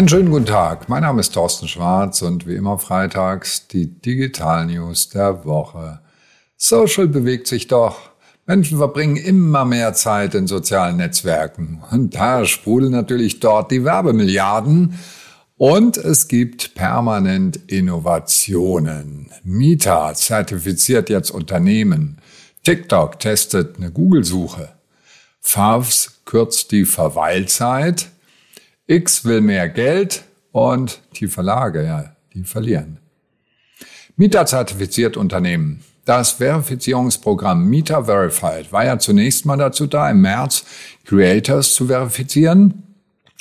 Einen schönen guten Tag. Mein Name ist Thorsten Schwarz und wie immer freitags die Digital News der Woche. Social bewegt sich doch. Menschen verbringen immer mehr Zeit in sozialen Netzwerken. Und da sprudeln natürlich dort die Werbemilliarden. Und es gibt permanent Innovationen. Meta zertifiziert jetzt Unternehmen. TikTok testet eine Google-Suche. Favs kürzt die Verweilzeit. X will mehr Geld und die Verlage, ja, die verlieren. Mieter zertifiziert Unternehmen. Das Verifizierungsprogramm Mieter Verified war ja zunächst mal dazu da, im März Creators zu verifizieren.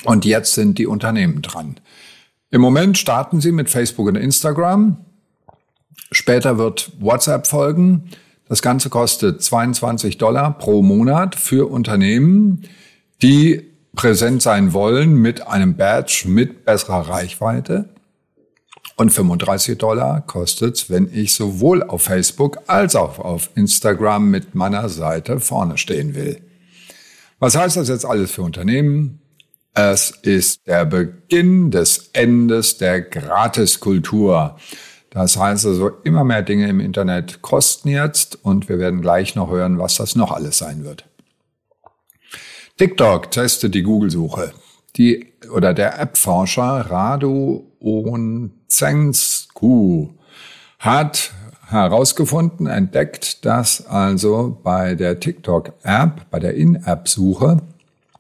Und jetzt sind die Unternehmen dran. Im Moment starten sie mit Facebook und Instagram. Später wird WhatsApp folgen. Das Ganze kostet 22 Dollar pro Monat für Unternehmen, die präsent sein wollen mit einem Badge mit besserer Reichweite. Und 35 Dollar kostet's, wenn ich sowohl auf Facebook als auch auf Instagram mit meiner Seite vorne stehen will. Was heißt das jetzt alles für Unternehmen? Es ist der Beginn des Endes der Gratiskultur. Das heißt also, immer mehr Dinge im Internet kosten jetzt und wir werden gleich noch hören, was das noch alles sein wird. TikTok testet die Google-Suche. Die oder der App-Forscher Radu Onzensku hat herausgefunden, entdeckt, dass also bei der TikTok-App, bei der In-App-Suche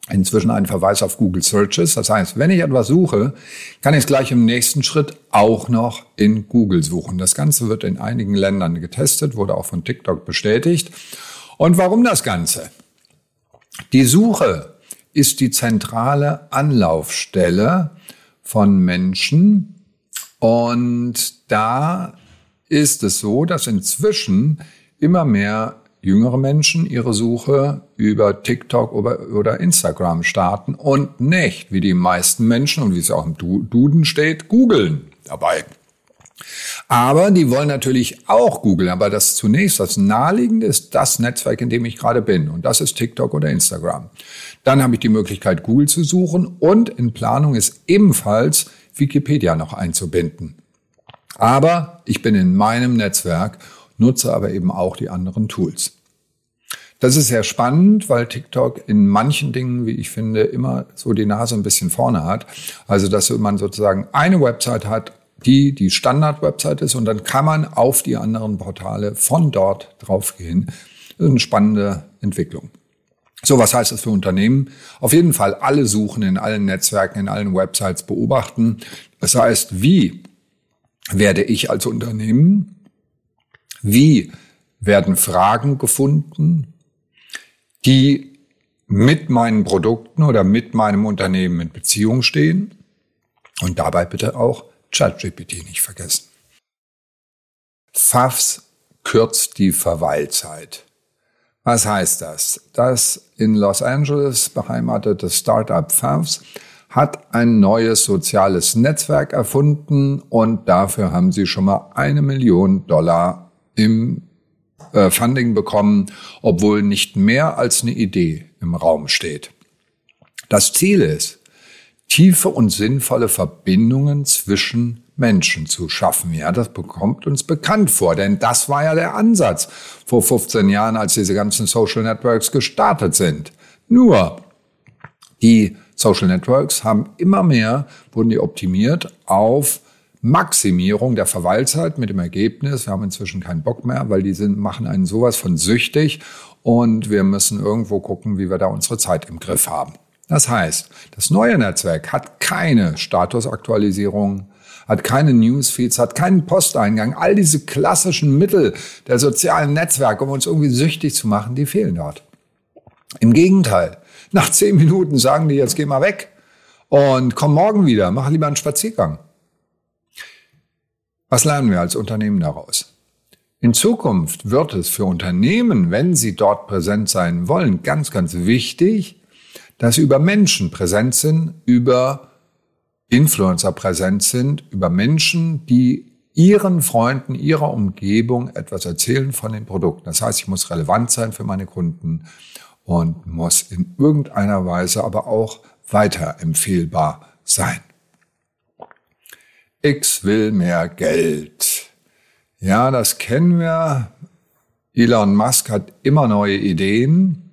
inzwischen ein Verweis auf Google Searches. Das heißt, wenn ich etwas suche, kann ich es gleich im nächsten Schritt auch noch in Google suchen. Das Ganze wird in einigen Ländern getestet, wurde auch von TikTok bestätigt. Und warum das Ganze? Die Suche ist die zentrale Anlaufstelle von Menschen und da ist es so, dass inzwischen immer mehr jüngere Menschen ihre Suche über TikTok oder Instagram starten und nicht, wie die meisten Menschen und wie es auch im Duden steht, googeln dabei. Aber die wollen natürlich auch Google. Aber das zunächst, das naheliegende ist das Netzwerk, in dem ich gerade bin. Und das ist TikTok oder Instagram. Dann habe ich die Möglichkeit, Google zu suchen. Und in Planung ist ebenfalls Wikipedia noch einzubinden. Aber ich bin in meinem Netzwerk, nutze aber eben auch die anderen Tools. Das ist sehr spannend, weil TikTok in manchen Dingen, wie ich finde, immer so die Nase ein bisschen vorne hat. Also, dass man sozusagen eine Website hat die die Standard-Website ist und dann kann man auf die anderen Portale von dort draufgehen. Das ist eine spannende Entwicklung. So, was heißt das für Unternehmen? Auf jeden Fall alle Suchen in allen Netzwerken, in allen Websites beobachten. Das heißt, wie werde ich als Unternehmen, wie werden Fragen gefunden, die mit meinen Produkten oder mit meinem Unternehmen in Beziehung stehen und dabei bitte auch ChatGPT nicht vergessen. FAFS kürzt die Verweilzeit. Was heißt das? Das in Los Angeles beheimatete Startup FAFS hat ein neues soziales Netzwerk erfunden und dafür haben sie schon mal eine Million Dollar im äh, Funding bekommen, obwohl nicht mehr als eine Idee im Raum steht. Das Ziel ist, tiefe und sinnvolle Verbindungen zwischen Menschen zu schaffen. Ja, das bekommt uns bekannt vor, denn das war ja der Ansatz vor 15 Jahren, als diese ganzen Social Networks gestartet sind. Nur, die Social Networks haben immer mehr, wurden die optimiert auf Maximierung der Verweilzeit mit dem Ergebnis, wir haben inzwischen keinen Bock mehr, weil die sind, machen einen sowas von süchtig und wir müssen irgendwo gucken, wie wir da unsere Zeit im Griff haben. Das heißt, das neue Netzwerk hat keine Statusaktualisierung, hat keine Newsfeeds, hat keinen Posteingang. All diese klassischen Mittel der sozialen Netzwerke, um uns irgendwie süchtig zu machen, die fehlen dort. Im Gegenteil, nach zehn Minuten sagen die, jetzt geh mal weg und komm morgen wieder, mach lieber einen Spaziergang. Was lernen wir als Unternehmen daraus? In Zukunft wird es für Unternehmen, wenn sie dort präsent sein wollen, ganz, ganz wichtig, dass über Menschen präsent sind, über Influencer präsent sind, über Menschen, die ihren Freunden, ihrer Umgebung etwas erzählen von den Produkten. Das heißt, ich muss relevant sein für meine Kunden und muss in irgendeiner Weise aber auch weiterempfehlbar sein. X will mehr Geld. Ja, das kennen wir. Elon Musk hat immer neue Ideen.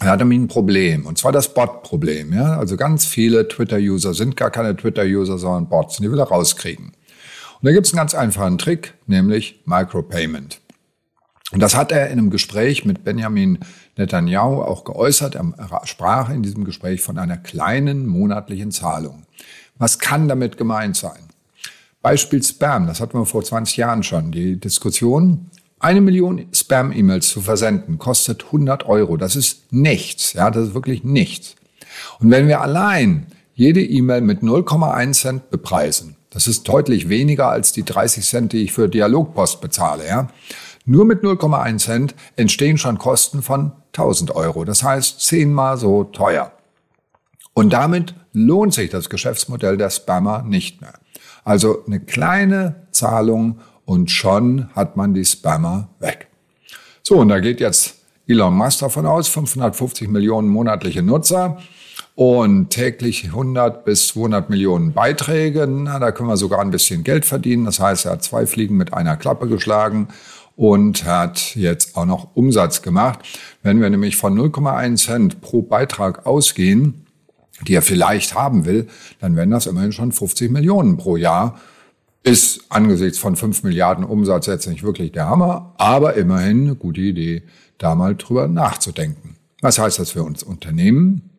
Er hat nämlich ein Problem, und zwar das Bot-Problem. Ja? Also ganz viele Twitter-User sind gar keine Twitter-User, sondern Bots. Und die will er rauskriegen. Und da gibt es einen ganz einfachen Trick, nämlich Micropayment. Und das hat er in einem Gespräch mit Benjamin Netanyahu auch geäußert. Er sprach in diesem Gespräch von einer kleinen monatlichen Zahlung. Was kann damit gemeint sein? Beispiel Spam, das hatten wir vor 20 Jahren schon, die Diskussion. Eine Million Spam-E-Mails zu versenden kostet 100 Euro. Das ist nichts. Ja, das ist wirklich nichts. Und wenn wir allein jede E-Mail mit 0,1 Cent bepreisen, das ist deutlich weniger als die 30 Cent, die ich für Dialogpost bezahle, ja. Nur mit 0,1 Cent entstehen schon Kosten von 1000 Euro. Das heißt zehnmal so teuer. Und damit lohnt sich das Geschäftsmodell der Spammer nicht mehr. Also eine kleine Zahlung und schon hat man die Spammer weg. So, und da geht jetzt Elon Musk davon aus, 550 Millionen monatliche Nutzer und täglich 100 bis 200 Millionen Beiträge. Na, da können wir sogar ein bisschen Geld verdienen. Das heißt, er hat zwei Fliegen mit einer Klappe geschlagen und hat jetzt auch noch Umsatz gemacht. Wenn wir nämlich von 0,1 Cent pro Beitrag ausgehen, die er vielleicht haben will, dann wären das immerhin schon 50 Millionen pro Jahr. Ist angesichts von 5 Milliarden Umsatz jetzt nicht wirklich der Hammer, aber immerhin eine gute Idee, da mal drüber nachzudenken. Was heißt das für uns Unternehmen?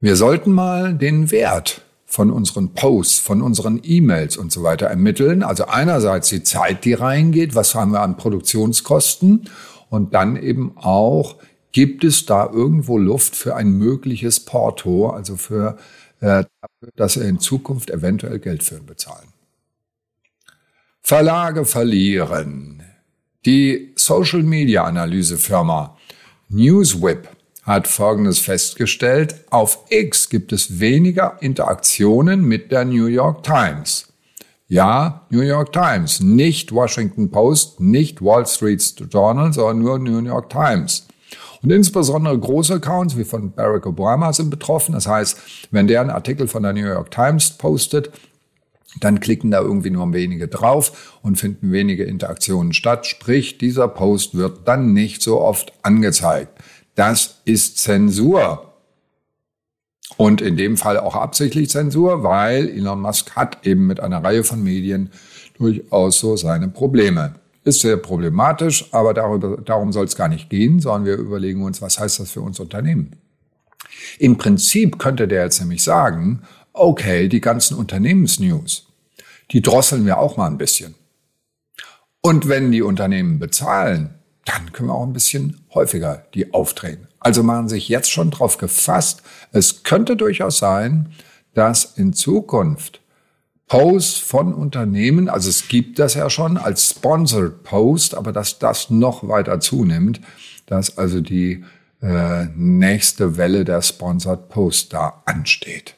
Wir sollten mal den Wert von unseren Posts, von unseren E-Mails und so weiter ermitteln. Also einerseits die Zeit, die reingeht, was haben wir an Produktionskosten und dann eben auch, gibt es da irgendwo Luft für ein mögliches Porto, also für, äh, dass wir in Zukunft eventuell Geld für ihn bezahlen. Verlage verlieren. Die Social Media Analysefirma Newswhip hat Folgendes festgestellt. Auf X gibt es weniger Interaktionen mit der New York Times. Ja, New York Times, nicht Washington Post, nicht Wall Street Journal, sondern nur New York Times. Und insbesondere große Accounts wie von Barack Obama sind betroffen. Das heißt, wenn der einen Artikel von der New York Times postet, dann klicken da irgendwie nur wenige drauf und finden wenige Interaktionen statt. Sprich, dieser Post wird dann nicht so oft angezeigt. Das ist Zensur. Und in dem Fall auch absichtlich Zensur, weil Elon Musk hat eben mit einer Reihe von Medien durchaus so seine Probleme. Ist sehr problematisch, aber darüber, darum soll es gar nicht gehen, sondern wir überlegen uns, was heißt das für uns Unternehmen? Im Prinzip könnte der jetzt nämlich sagen, okay, die ganzen Unternehmensnews, die drosseln wir auch mal ein bisschen. Und wenn die Unternehmen bezahlen, dann können wir auch ein bisschen häufiger die aufdrehen. Also machen sich jetzt schon drauf gefasst. Es könnte durchaus sein, dass in Zukunft Posts von Unternehmen, also es gibt das ja schon als Sponsored Post, aber dass das noch weiter zunimmt, dass also die äh, nächste Welle der Sponsored Post da ansteht.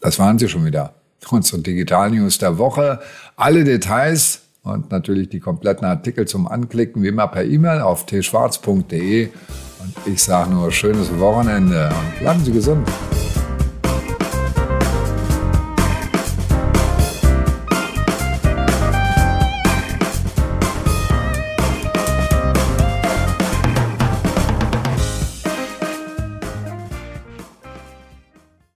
Das waren sie schon wieder. Unsere Digital News der Woche. Alle Details und natürlich die kompletten Artikel zum Anklicken wie immer per E-Mail auf tschwarz.de. Und ich sage nur schönes Wochenende und bleiben Sie gesund.